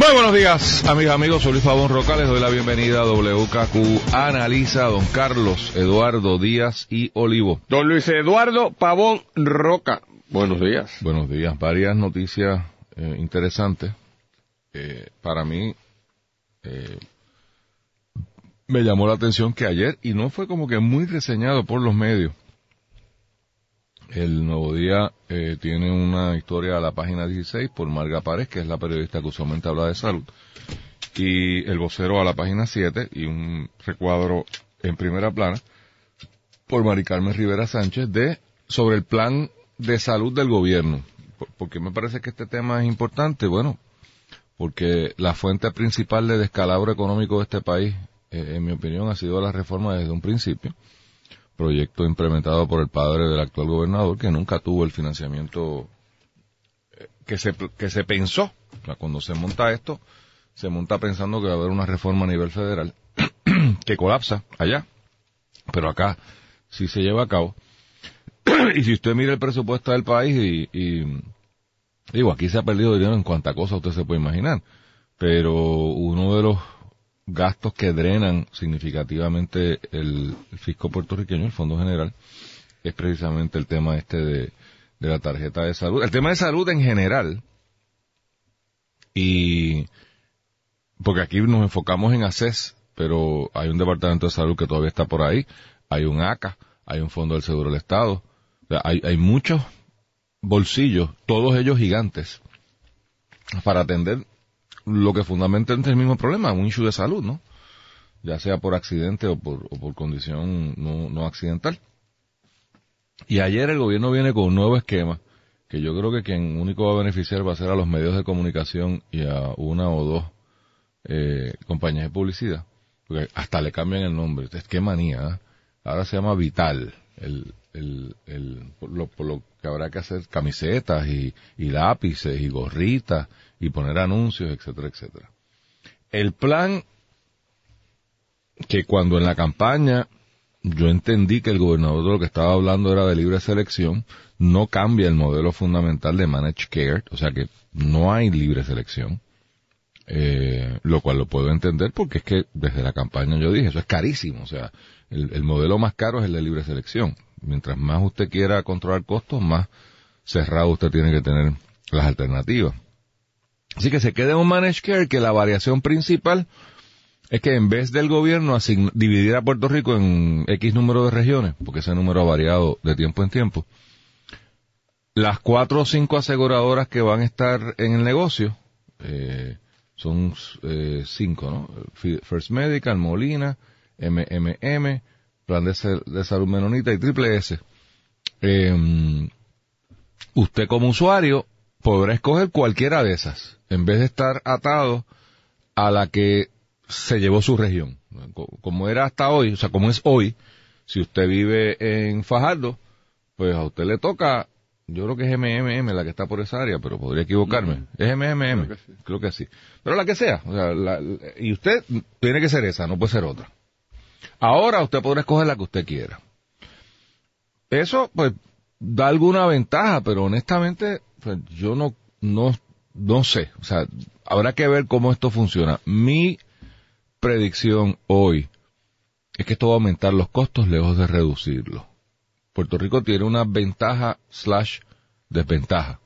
Muy buenos días, amigas, amigos. Soy Luis Pavón Roca. Les doy la bienvenida a WKQ Analiza, don Carlos Eduardo Díaz y Olivo. Don Luis Eduardo Pavón Roca. Buenos días. Buenos días. Varias noticias eh, interesantes. Eh, para mí, eh, me llamó la atención que ayer, y no fue como que muy reseñado por los medios, el Nuevo Día eh, tiene una historia a la página 16 por Marga Párez, que es la periodista que usualmente habla de salud, y el vocero a la página 7 y un recuadro en primera plana por Mari Carmen Rivera Sánchez de sobre el plan de salud del gobierno. ¿Por qué me parece que este tema es importante? Bueno, porque la fuente principal de descalabro económico de este país, eh, en mi opinión, ha sido la reforma desde un principio proyecto implementado por el padre del actual gobernador que nunca tuvo el financiamiento eh, que se, que se pensó. cuando se monta esto, se monta pensando que va a haber una reforma a nivel federal que colapsa allá, pero acá sí se lleva a cabo. y si usted mira el presupuesto del país y, y digo, aquí se ha perdido dinero en cuanta cosa usted se puede imaginar, pero uno de los gastos que drenan significativamente el, fisco puertorriqueño, el Fondo General, es precisamente el tema este de, la tarjeta de salud. El tema de salud en general, y porque aquí nos enfocamos en ACES, pero hay un departamento de salud que todavía está por ahí, hay un ACA, hay un Fondo del Seguro del Estado, hay, hay muchos bolsillos, todos ellos gigantes, para atender lo que fundamentalmente es el mismo problema, un issue de salud, ¿no? Ya sea por accidente o por, por condición no, no accidental. Y ayer el gobierno viene con un nuevo esquema que yo creo que quien único va a beneficiar va a ser a los medios de comunicación y a una o dos eh, compañías de publicidad. Porque hasta le cambian el nombre. Es que manía. ¿eh? Ahora se llama Vital. El, el, el, lo, lo que habrá que hacer camisetas y, lápices y gorritas y poner anuncios, etcétera, etcétera. El plan que cuando en la campaña yo entendí que el gobernador de lo que estaba hablando era de libre selección, no cambia el modelo fundamental de managed care, o sea que no hay libre selección, eh, lo cual lo puedo entender porque es que desde la campaña yo dije, eso es carísimo, o sea, el modelo más caro es el de libre selección. Mientras más usted quiera controlar costos, más cerrado usted tiene que tener las alternativas. Así que se queda un managed care que la variación principal es que en vez del gobierno dividir a Puerto Rico en X número de regiones, porque ese número ha variado de tiempo en tiempo, las cuatro o cinco aseguradoras que van a estar en el negocio, eh, son eh, cinco, ¿no? First Medical, Molina, MMM, Plan de, de Salud Menonita y Triple S. Eh, usted como usuario podrá escoger cualquiera de esas, en vez de estar atado a la que se llevó su región. Como era hasta hoy, o sea, como es hoy, si usted vive en Fajardo, pues a usted le toca, yo creo que es MMM la que está por esa área, pero podría equivocarme. Es MMM, creo que, sí. Pero la que sea, o sea, y usted tiene que ser esa, no puede ser otra. Ahora usted podrá escoger la que usted quiera. Eso, pues, da alguna ventaja, pero honestamente pues, yo no, no, no sé. O sea, habrá que ver cómo esto funciona. Mi predicción hoy es que esto va a aumentar los costos lejos de reducirlos. Puerto Rico tiene una ventaja slash desventaja.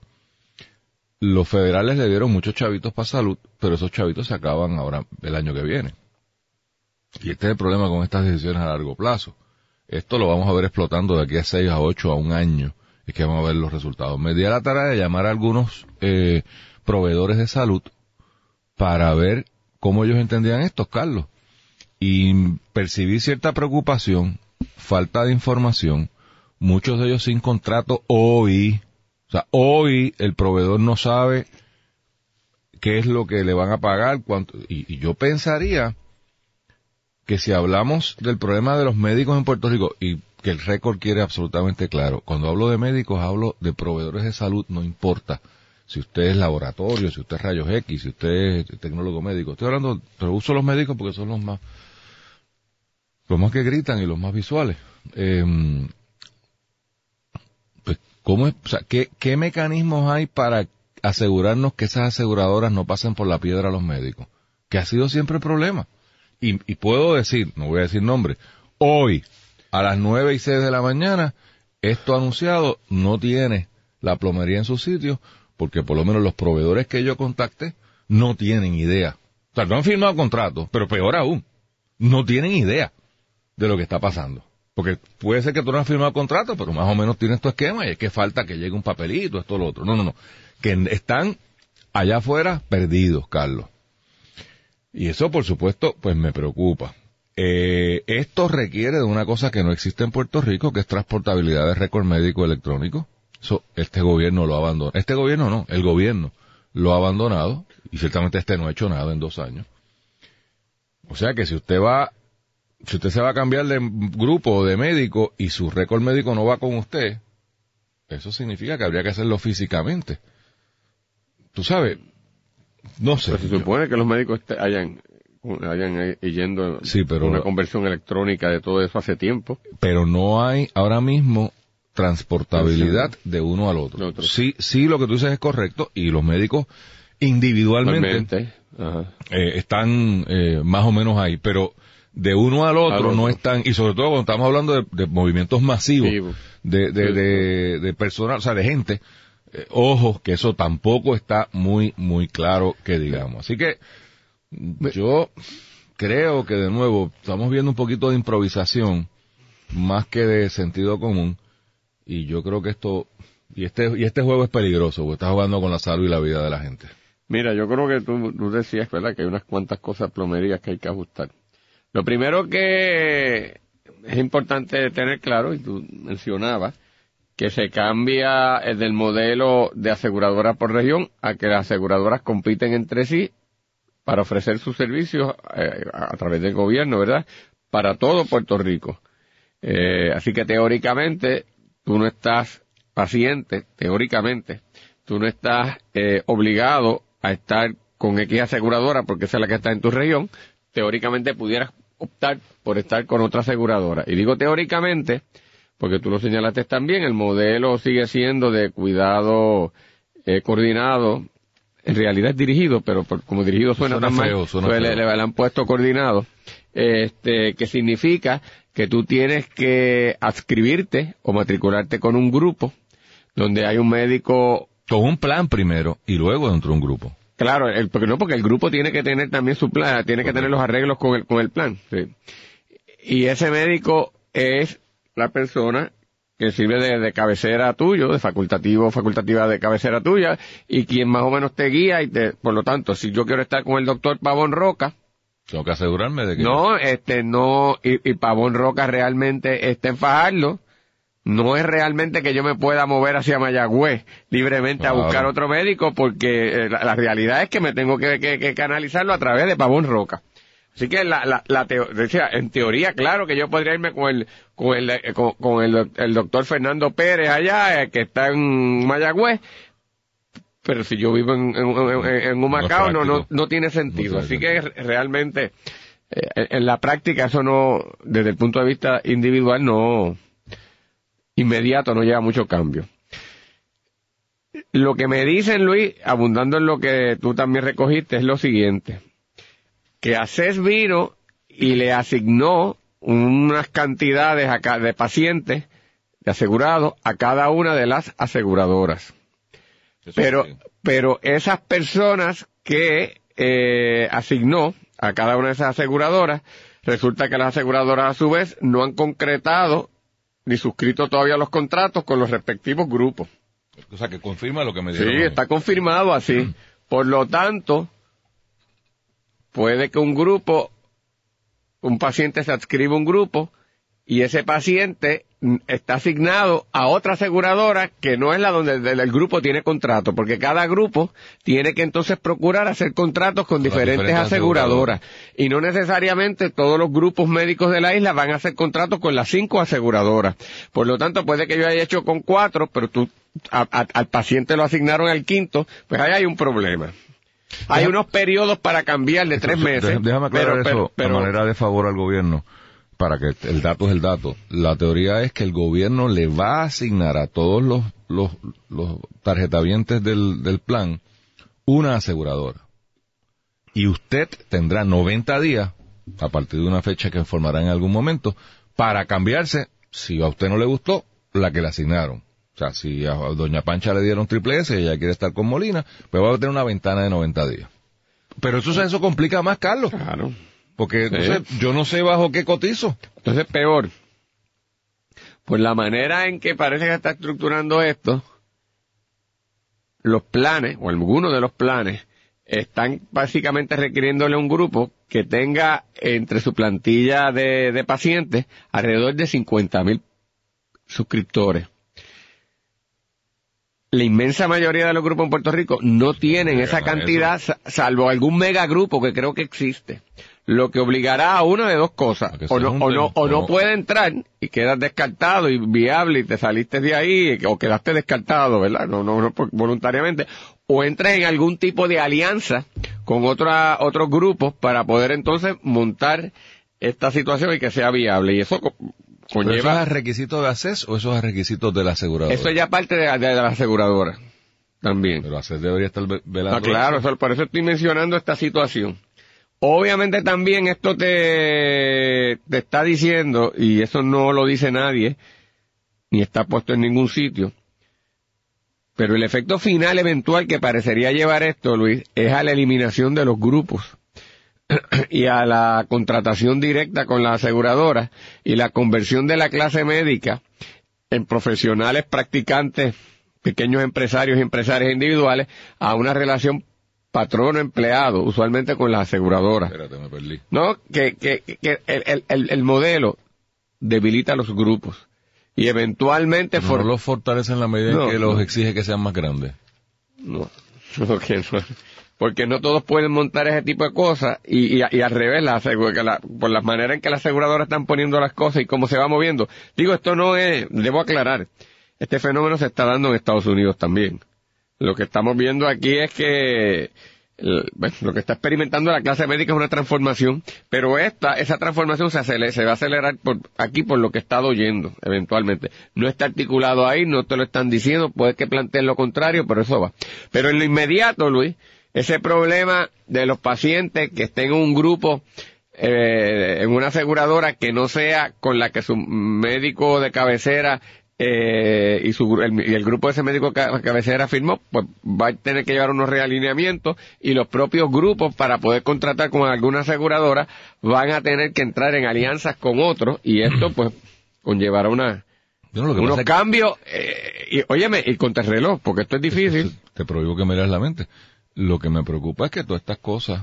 Los federales le dieron muchos chavitos para salud, pero esos chavitos se acaban ahora el año que viene. Y este es el problema con estas decisiones a largo plazo. Esto lo vamos a ver explotando de aquí a 6 a 8 a un año es que vamos a ver los resultados. Me di a la tarea de llamar a algunos eh, proveedores de salud para ver cómo ellos entendían esto, Carlos. Y percibí cierta preocupación, falta de información, muchos de ellos sin contrato hoy. O sea, hoy el proveedor no sabe qué es lo que le van a pagar, cuánto, y, y yo pensaría que si hablamos del problema de los médicos en Puerto Rico, y que el récord quiere absolutamente claro, cuando hablo de médicos hablo de proveedores de salud, no importa si usted es laboratorio, si usted es rayos X, si usted es tecnólogo médico. Estoy hablando, pero uso los médicos porque son los más, los más que gritan y los más visuales. Em, pues, ¿cómo es, o sea, ¿qué, ¿qué mecanismos hay para asegurarnos que esas aseguradoras no pasen por la piedra a los médicos? Que ha sido siempre el problema. Y, y puedo decir, no voy a decir nombre, hoy, a las nueve y seis de la mañana, esto anunciado no tiene la plomería en su sitio, porque por lo menos los proveedores que yo contacté no tienen idea. O sea, no han firmado contrato, pero peor aún, no tienen idea de lo que está pasando. Porque puede ser que tú no has firmado contrato, pero más o menos tienes tu esquema y es que falta que llegue un papelito, esto, lo otro. No, no, no. Que están allá afuera perdidos, Carlos. Y eso, por supuesto, pues me preocupa. Eh, esto requiere de una cosa que no existe en Puerto Rico, que es transportabilidad de récord médico electrónico. Eso, este gobierno lo abandonó. Este gobierno no, el gobierno lo ha abandonado y ciertamente este no ha hecho nada en dos años. O sea que si usted va, si usted se va a cambiar de grupo de médico y su récord médico no va con usted, eso significa que habría que hacerlo físicamente. Tú sabes, no sé. Pero se supone que los médicos hayan hayan yendo sí, pero, una conversión electrónica de todo eso hace tiempo. Pero no hay ahora mismo transportabilidad de uno al otro. Sí, sí, lo que tú dices es correcto y los médicos individualmente eh, están eh, más o menos ahí, pero de uno al otro, no están, y sobre todo cuando estamos hablando de, movimientos masivos de, de, de, personal, o sea, de gente, eh, ojo, que eso tampoco está muy, muy claro que digamos. Así que yo creo que de nuevo estamos viendo un poquito de improvisación más que de sentido común y yo creo que esto, y este, y este juego es peligroso, porque está jugando con la salud y la vida de la gente. Mira, yo creo que tú, tú decías, ¿verdad?, que hay unas cuantas cosas plomerías que hay que ajustar. Lo primero que es importante tener claro, y tú mencionabas, que se cambia del modelo de aseguradora por región a que las aseguradoras compiten entre sí para ofrecer sus servicios eh, a través del gobierno, ¿verdad? Para todo Puerto Rico. Eh, así que teóricamente tú no estás paciente, teóricamente, tú no estás eh, obligado a estar con X aseguradora porque esa es la que está en tu región, teóricamente pudieras optar por estar con otra aseguradora. Y digo teóricamente, porque tú lo señalaste también, el modelo sigue siendo de cuidado eh, coordinado, en realidad es dirigido, pero como dirigido suena, tan mal, pues le, le, han puesto coordinado, este, que significa que tú tienes que adscribirte o matricularte con un grupo donde hay un médico con un plan primero y luego dentro de un grupo. Claro, el, porque no, porque el grupo tiene que tener también su plan, tiene que tener los arreglos con el, con el plan. Sí. Y ese médico es la persona que sirve de, de, cabecera tuyo, de facultativo facultativa de cabecera tuya, y quien más o menos te guía y te, por lo tanto, si yo quiero estar con el doctor Pavón Roca, tengo que asegurarme de que... No, este, no, y, y Pavón Roca realmente está en Fajardo. No es realmente que yo me pueda mover hacia Mayagüez libremente a buscar otro médico porque eh, la, realidad es que me tengo que, que, canalizarlo a través de Pavón Roca. Así que la, la, la decía, en teoría, claro que yo podría irme con el, con el, eh, con, el, el, doctor Fernando Pérez allá, eh, que está en Mayagüez, pero si yo vivo en, en, un Macao no, no, no, tiene sentido. Así que realmente, eh, en la práctica eso no, desde el punto de vista individual no, inmediato no lleva mucho cambio. Lo que me dicen, Luis, abundando en lo que tú también recogiste, es lo siguiente, que ACES vino y le asignó unas cantidades de pacientes, de asegurados, a cada una de las aseguradoras pero, pero esas personas que eh, asignó a cada una de esas aseguradoras, resulta que las aseguradoras a su vez no han concretado ni suscrito todavía los contratos con los respectivos grupos. O sea, que confirma lo que me dijeron. Sí, está confirmado así. Por lo tanto, puede que un grupo, un paciente se adscriba a un grupo y ese paciente está asignado a otra aseguradora que no es la donde el, grupo tiene contrato, porque cada grupo tiene que entonces procurar hacer contratos con diferentes, diferentes aseguradoras. Y no necesariamente todos los grupos médicos de la isla van a hacer contratos con las cinco aseguradoras. Por lo tanto, puede que yo haya hecho con cuatro, pero tú, a- a- al paciente lo asignaron al quinto, pues ahí hay un problema. Hay unos periodos para cambiar de tres meses. Déjame déjame aclarar pero- eso pero- de manera de favor al gobierno, para que el dato es el dato. La teoría es que el gobierno le va a asignar a todos los, los, los tarjetavientes del, del plan una aseguradora. Y usted tendrá 90 días, a partir de una fecha que informará en algún momento, para cambiarse, si a usted no le gustó, la que le asignaron. O sea, si a Doña Pancha le dieron triple S y ella quiere estar con Molina, pues va a tener una ventana de 90 días. Pero eso, eso complica más, Carlos. Claro. Porque Sí. entonces, yo no sé bajo qué cotizo. Entonces, peor. Pues la manera en que parece que está estructurando esto, los planes, o algunos de los planes, están básicamente requiriéndole a un grupo que tenga entre su plantilla de, de pacientes alrededor de 50 mil suscriptores. La inmensa mayoría de los grupos en Puerto Rico no tienen esa cantidad, sa- salvo algún megagrupo que creo que existe. Lo que obligará a una de dos cosas. O no, o no, o no puede entrar y quedas descartado y viable y te saliste de ahí o quedaste descartado, ¿verdad? No, no, no voluntariamente. O entras en algún tipo de alianza con otra, otros grupos para poder entonces montar esta situación y que sea viable. Y eso co- ¿Pero ¿Eso es conlleva... a requisito de ACES o eso es a requisito de la aseguradora? Eso ya parte de, de la aseguradora. También. Pero ACES debería estar ve- velando. Ah, claro, eso- por eso estoy mencionando esta situación. Obviamente también esto te, te está diciendo, y eso no lo dice nadie, ni está puesto en ningún sitio, pero el efecto final eventual que parecería llevar esto, Luis, es a la eliminación de los grupos y a la contratación directa con la aseguradora y la conversión de la clase médica en profesionales practicantes, pequeños empresarios y empresarias individuales, a una relación patrono-empleado, usualmente con las aseguradoras. Espérate, me perdí. No, que, que, que el, el- el- el modelo debilita a los grupos y eventualmente for- no los fortalece en la medida No, en que los exige que sean más grandes. No, no, que no. Porque no todos pueden montar ese tipo de cosas y, al revés, la, la- por la manera en que las aseguradoras están poniendo las cosas y cómo se va moviendo. Digo, esto no es, debo aclarar, este fenómeno se está dando en Estados Unidos también. Lo que estamos viendo aquí es que lo que está experimentando la clase médica es una transformación, pero esta, esa transformación se, acele- se va a acelerar por, aquí por lo que estado oyendo, eventualmente. No está articulado ahí, no te lo están diciendo, puede que planteen lo contrario, pero eso va. Pero en lo inmediato, Luis, ese problema de los pacientes que estén en un grupo, eh, en una aseguradora que no sea con la que su médico de cabecera eh, y, su, el, y el grupo de ese médico ca- cabecera firmó, pues va a tener que llevar unos realineamientos y los propios grupos para poder contratar con alguna aseguradora van a tener que entrar en alianzas con otros y esto pues conllevará una, Yo no, lo que unos pasa cambios, eh, y óyeme, y contrarreloj, porque esto es difícil. te prohíbo que me leas la mente. Lo que me preocupa es que todas estas cosas,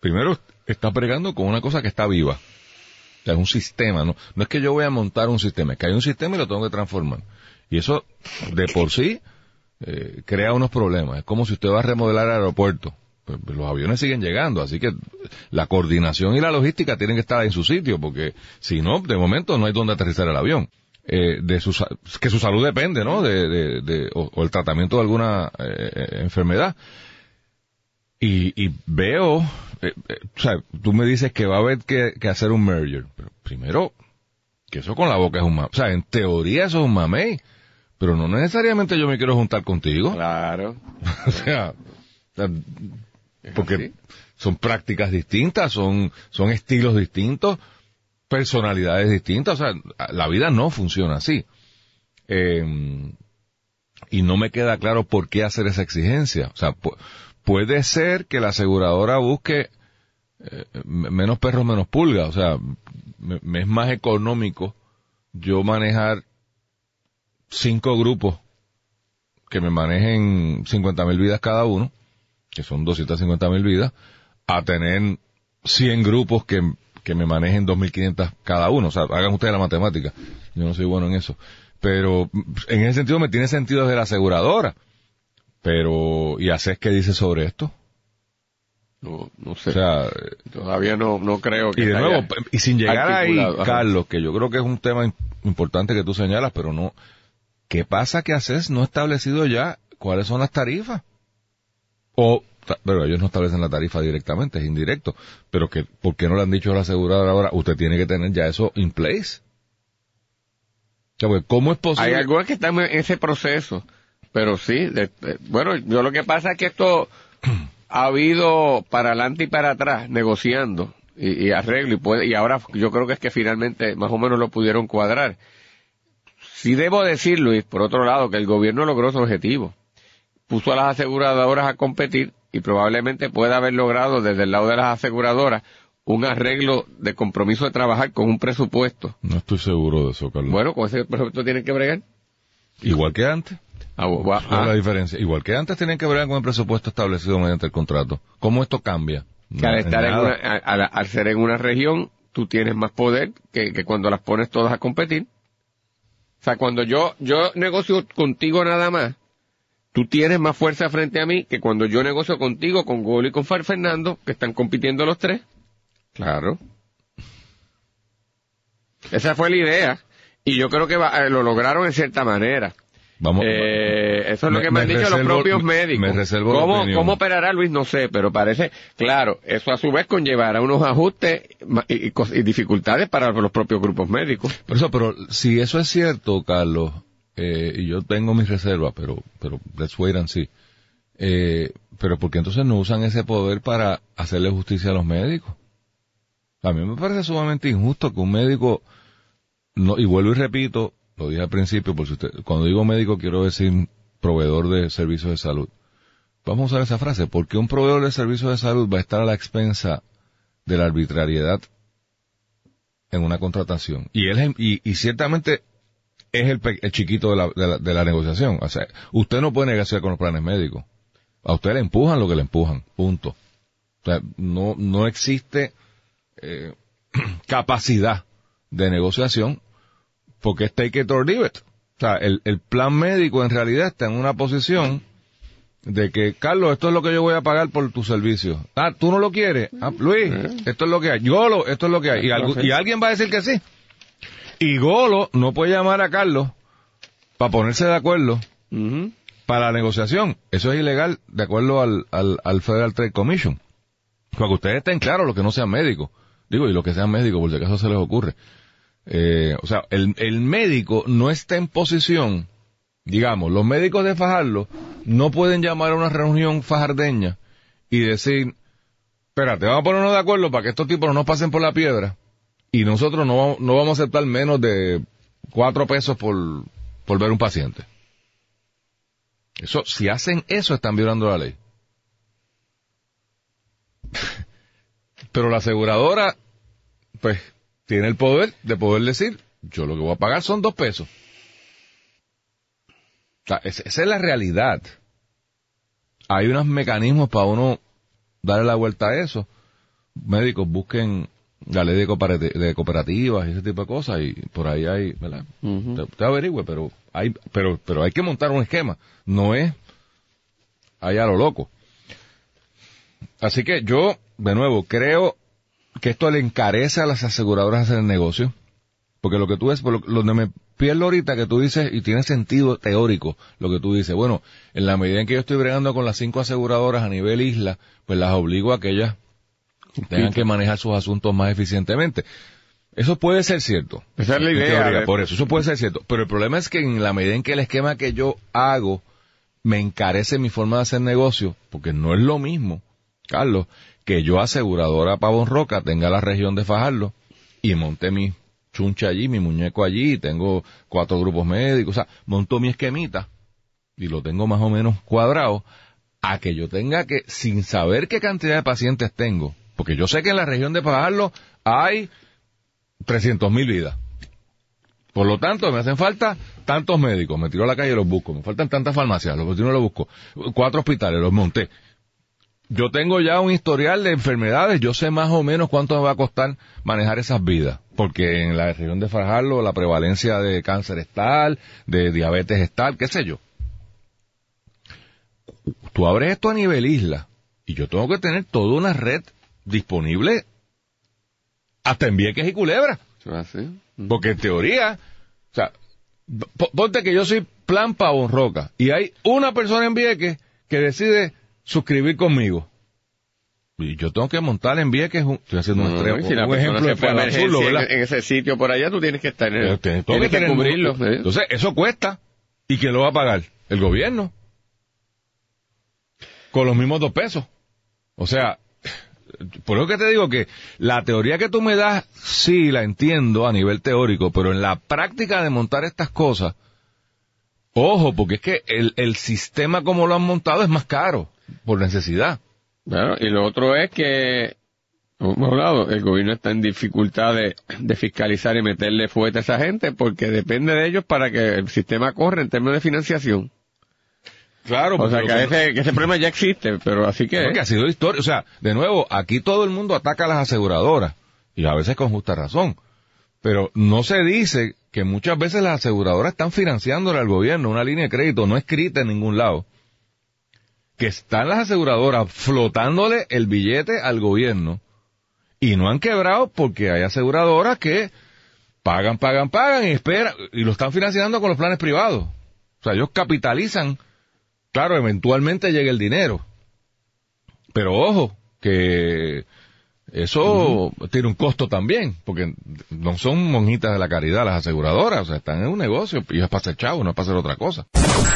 primero, está pregando con una cosa que está viva. O sea, es un sistema, ¿no? No es que yo voy a montar un sistema, es que hay un sistema y lo tengo que transformar. Y eso, de por sí, eh, crea unos problemas. Es como si usted va a remodelar el aeropuerto. Pues, pues, los aviones siguen llegando, así que la coordinación y la logística tienen que estar en su sitio, porque si no, de momento no hay donde aterrizar el avión. Eh, de su, que su salud depende, ¿no? De, de, o el tratamiento de alguna eh, eh, enfermedad. Y, y veo, eh, eh, o sea, tú me dices que va a haber que, que hacer un merger. Pero primero, que eso con la boca es un mamey. O sea, en teoría eso es un mamey. Pero no necesariamente yo me quiero juntar contigo. Claro. o sea, porque son prácticas distintas, son, son estilos distintos, personalidades distintas. O sea, la vida no funciona así. Eh, y no me queda claro por qué hacer esa exigencia. O sea, pu- puede ser que la aseguradora busque eh, menos perros, menos pulgas. O sea, me, es más económico yo manejar cinco grupos que me manejen 50 mil vidas cada uno, que son 250 mil vidas, a tener 100 grupos que, que que me manejen 2.500 cada uno. O sea, hagan ustedes la matemática. Yo no soy bueno en eso. Pero en ese sentido me tiene sentido desde la aseguradora. Pero, ¿y haces qué dice sobre esto? No, no sé. O sea, Todavía no, no creo que y de nuevo, y sin llegar ahí. Ajá. Carlos, que yo creo que es un tema im- importante que tú señalas, pero no, ¿qué pasa que haces no establecido ya cuáles son las tarifas? O, pero ellos no establecen la tarifa directamente, es indirecto, pero que, ¿por qué no le han dicho a la aseguradora ahora? Usted tiene que tener ya eso in place. O sea, pues, ¿cómo es Hay posible? algunas que están en ese proceso, pero sí, de- de- bueno, yo lo que pasa es que esto ha habido para adelante y para atrás negociando y, y arreglo y puede, y ahora yo creo que es que finalmente más o menos lo pudieron cuadrar. Sí debo decir, Luis, por otro lado, que el gobierno logró su objetivo. Puso a las aseguradoras a competir y probablemente pueda haber logrado desde el lado de las aseguradoras un arreglo de compromiso de trabajar con un presupuesto. No estoy seguro de eso, Carlos. Bueno, con ese presupuesto tienen que bregar. Igual que antes. Ah, bu- bu- ¿Cuál es la ah, diferencia? Igual que antes tenían que ver con el presupuesto establecido mediante el contrato. ¿Cómo esto cambia? que al, estar en una- al- al ser en una región, tú tienes más poder que, que cuando las pones todas a competir. O sea, cuando yo, yo negocio contigo nada más, tú tienes más fuerza frente a mí que cuando yo negocio contigo, con Golo y con Far Fernando, que están compitiendo los tres. Claro. Esa fue la idea. Y yo creo que va- eh, lo lograron en cierta manera. Vamos, Eh, eso es lo Me- que me han dicho los propios médicos. me reservo ¿Cómo. ¿Cómo operará Luis? No sé, pero parece, claro, eso a su vez conllevará unos ajustes y, y cos- y dificultades para los propios grupos médicos. Por eso, pero si eso es cierto, Carlos, eh, y yo tengo mis reservas, pero, pero let's wait and see. Eh, pero ¿por qué entonces no usan ese poder para hacerle justicia a los médicos? A mí me parece sumamente injusto que un médico, no, y vuelvo y repito, lo dije al principio, por si usted, cuando digo médico quiero decir proveedor de servicios de salud. Vamos a usar esa frase, porque un proveedor de servicios de salud va a estar a la expensa de la arbitrariedad en una contratación. Y él y, ciertamente es el, el chiquito de la, de, la, de la negociación. O sea, usted no puede negociar con los planes médicos. A usted le empujan lo que le empujan. Punto. O sea, no, no existe eh, capacidad de negociación porque es take it or leave it. O sea, el, el plan médico en realidad está en una posición de que, Carlos, esto es lo que yo voy a pagar por tu servicio. Ah, tú no lo quieres. Ah, Luis, esto es lo que hay. Golo, esto es lo que hay. Y, y alguien va a decir que sí. Y Golo no puede llamar a Carlos para ponerse de acuerdo para la negociación. Eso es ilegal de acuerdo al, al, al Federal Trade Commission. Para que ustedes estén claros, los que no sean médicos. Digo, y los que sean médicos, por si acaso se les ocurre. Eh, o sea, el, el médico no está en posición, digamos, los médicos de Fajardo no pueden llamar a una reunión fajardeña y decir, espérate, vamos a ponernos de acuerdo para que estos tipos no nos pasen por la piedra y nosotros no, no vamos a aceptar menos de cuatro pesos por, por ver un paciente. Eso, si hacen eso, están violando la ley. Pero la aseguradora, pues, tiene el poder de poder decir, yo lo que voy a pagar son dos pesos. O sea, es- esa es la realidad. Hay unos mecanismos para uno darle la vuelta a eso. Médicos busquen la ley de, cooperati- de cooperativas y ese tipo de cosas y por ahí hay, ¿verdad? Usted averigüe, pero hay, pero, pero hay que montar un esquema. No es allá a lo loco. Así que yo, de nuevo, creo que esto le encarece a las aseguradoras hacer el negocio. Porque lo que tú ves, por lo, donde me pierdo ahorita que tú dices, y tiene sentido teórico lo que tú dices, bueno, en la medida en que yo estoy bregando con las cinco aseguradoras a nivel isla, pues las obligo a que ellas tengan que manejar sus asuntos más eficientemente. Eso puede ser cierto. Esa es la idea, teoría, por eso, eso puede ser cierto. Pero el problema es que en la medida en que el esquema que yo hago me encarece mi forma de hacer negocio, porque no es lo mismo, Carlos, que yo aseguradora Pavón Roca tenga la región de Fajardo y monte mi chuncha allí, mi muñeco allí, tengo cuatro grupos médicos, o sea, monto mi esquemita y lo tengo más o menos cuadrado, a que yo tenga que, sin saber qué cantidad de pacientes tengo, porque yo sé que en la región de Fajardo hay 300 mil vidas. Por lo tanto, me hacen falta tantos médicos, me tiro a la calle y los busco. Me faltan tantas farmacias, los y los busco. Cuatro hospitales, los monté. Yo tengo ya un historial de enfermedades, yo sé más o menos cuánto me va a costar manejar esas vidas, porque en la región de Fajardo la prevalencia de cáncer es tal, de diabetes es tal, qué sé yo. Tú abres esto a nivel isla y yo tengo que tener toda una red disponible hasta en Vieques y Culebra. Porque en teoría, o sea, ponte que yo soy plan Pavón Roca y hay una persona en Vieques que decide suscribir conmigo. Y yo tengo que montar en Vieques, estoy haciendo un, ejemplo de en, ese sitio por allá, tú tienes que estar en tienes, que, cubrirlo. Entonces, eso cuesta. ¿Y quién lo va a pagar? El gobierno. Con los mismos dos pesos. O sea, por eso que te digo que la teoría que tú me das, sí la entiendo a nivel teórico, pero en la práctica de montar estas cosas, ojo, porque es que el, el sistema como lo han montado es más caro, por necesidad. Claro, y lo otro es que, hemos hablado, el gobierno está en dificultad de, de fiscalizar y meterle fuerte a esa gente, porque depende de ellos para que el sistema corra en términos de financiación. Claro, o sea que, ese, problema ya existe, pero así que... ha sido historia, o sea, de nuevo, aquí todo el mundo ataca a las aseguradoras, y a veces con justa razón, pero no se dice que muchas veces las aseguradoras están financiándole al gobierno una línea de crédito no escrita en ningún lado, que están las aseguradoras flotándole el billete al gobierno, y no han quebrado porque hay aseguradoras que pagan, pagan, pagan y esperan, y lo están financiando con los planes privados. O sea, ellos capitalizan claro, eventualmente llega el dinero. Pero ojo, que eso tiene un costo también, porque no son monjitas de la caridad las aseguradoras, o sea, están en un negocio y es para hacer chavo, no es para hacer otra cosa.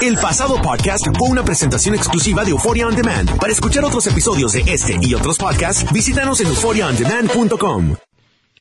El pasado podcast fue una presentación exclusiva de Euphoria On Demand. Para escuchar otros episodios de este y otros podcasts, visítanos en euphoriaondemand.com.